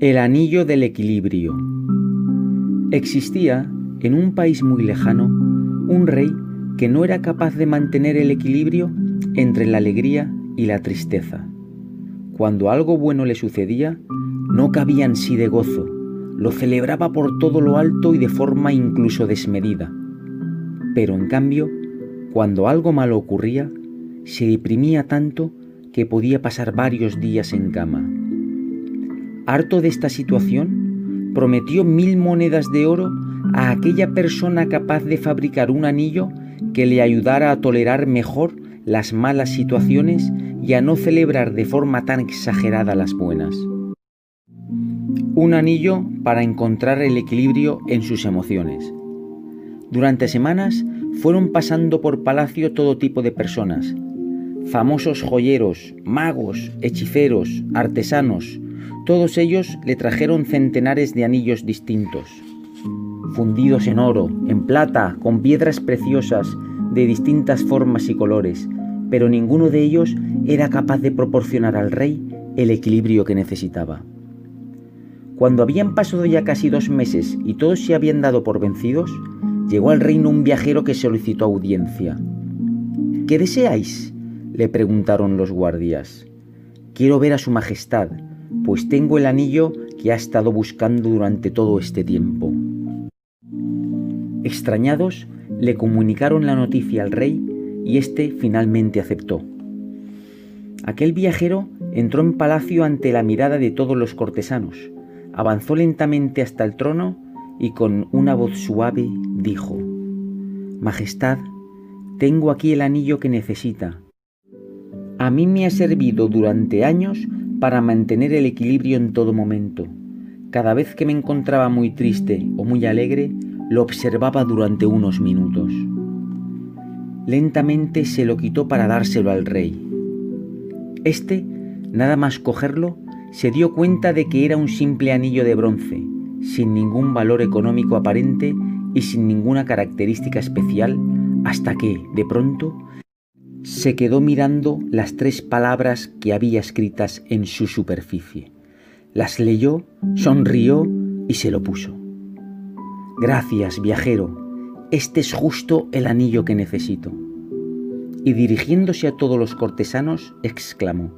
El anillo del equilibrio. Existía, en un país muy lejano, un rey que no era capaz de mantener el equilibrio entre la alegría y la tristeza. Cuando algo bueno le sucedía, no cabía en sí de gozo, lo celebraba por todo lo alto y de forma incluso desmedida. Pero en cambio, cuando algo malo ocurría, se deprimía tanto que podía pasar varios días en cama. Harto de esta situación, prometió mil monedas de oro a aquella persona capaz de fabricar un anillo que le ayudara a tolerar mejor las malas situaciones y a no celebrar de forma tan exagerada las buenas. Un anillo para encontrar el equilibrio en sus emociones. Durante semanas fueron pasando por palacio todo tipo de personas, famosos joyeros, magos, hechiceros, artesanos, todos ellos le trajeron centenares de anillos distintos, fundidos en oro, en plata, con piedras preciosas de distintas formas y colores, pero ninguno de ellos era capaz de proporcionar al rey el equilibrio que necesitaba. Cuando habían pasado ya casi dos meses y todos se habían dado por vencidos, llegó al reino un viajero que solicitó audiencia. ¿Qué deseáis? Le preguntaron los guardias. Quiero ver a su majestad, pues tengo el anillo que ha estado buscando durante todo este tiempo. Extrañados, le comunicaron la noticia al rey y éste finalmente aceptó. Aquel viajero entró en palacio ante la mirada de todos los cortesanos, avanzó lentamente hasta el trono y con una voz suave dijo, Majestad, tengo aquí el anillo que necesita. A mí me ha servido durante años para mantener el equilibrio en todo momento. Cada vez que me encontraba muy triste o muy alegre, lo observaba durante unos minutos. Lentamente se lo quitó para dárselo al rey. Este, nada más cogerlo, se dio cuenta de que era un simple anillo de bronce, sin ningún valor económico aparente y sin ninguna característica especial, hasta que, de pronto, se quedó mirando las tres palabras que había escritas en su superficie. Las leyó, sonrió y se lo puso. Gracias, viajero, este es justo el anillo que necesito. Y dirigiéndose a todos los cortesanos, exclamó,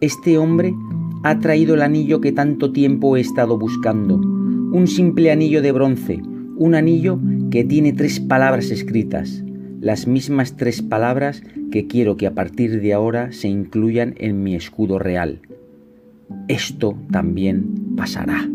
Este hombre ha traído el anillo que tanto tiempo he estado buscando, un simple anillo de bronce, un anillo que tiene tres palabras escritas, las mismas tres palabras que quiero que a partir de ahora se incluyan en mi escudo real. Esto también pasará.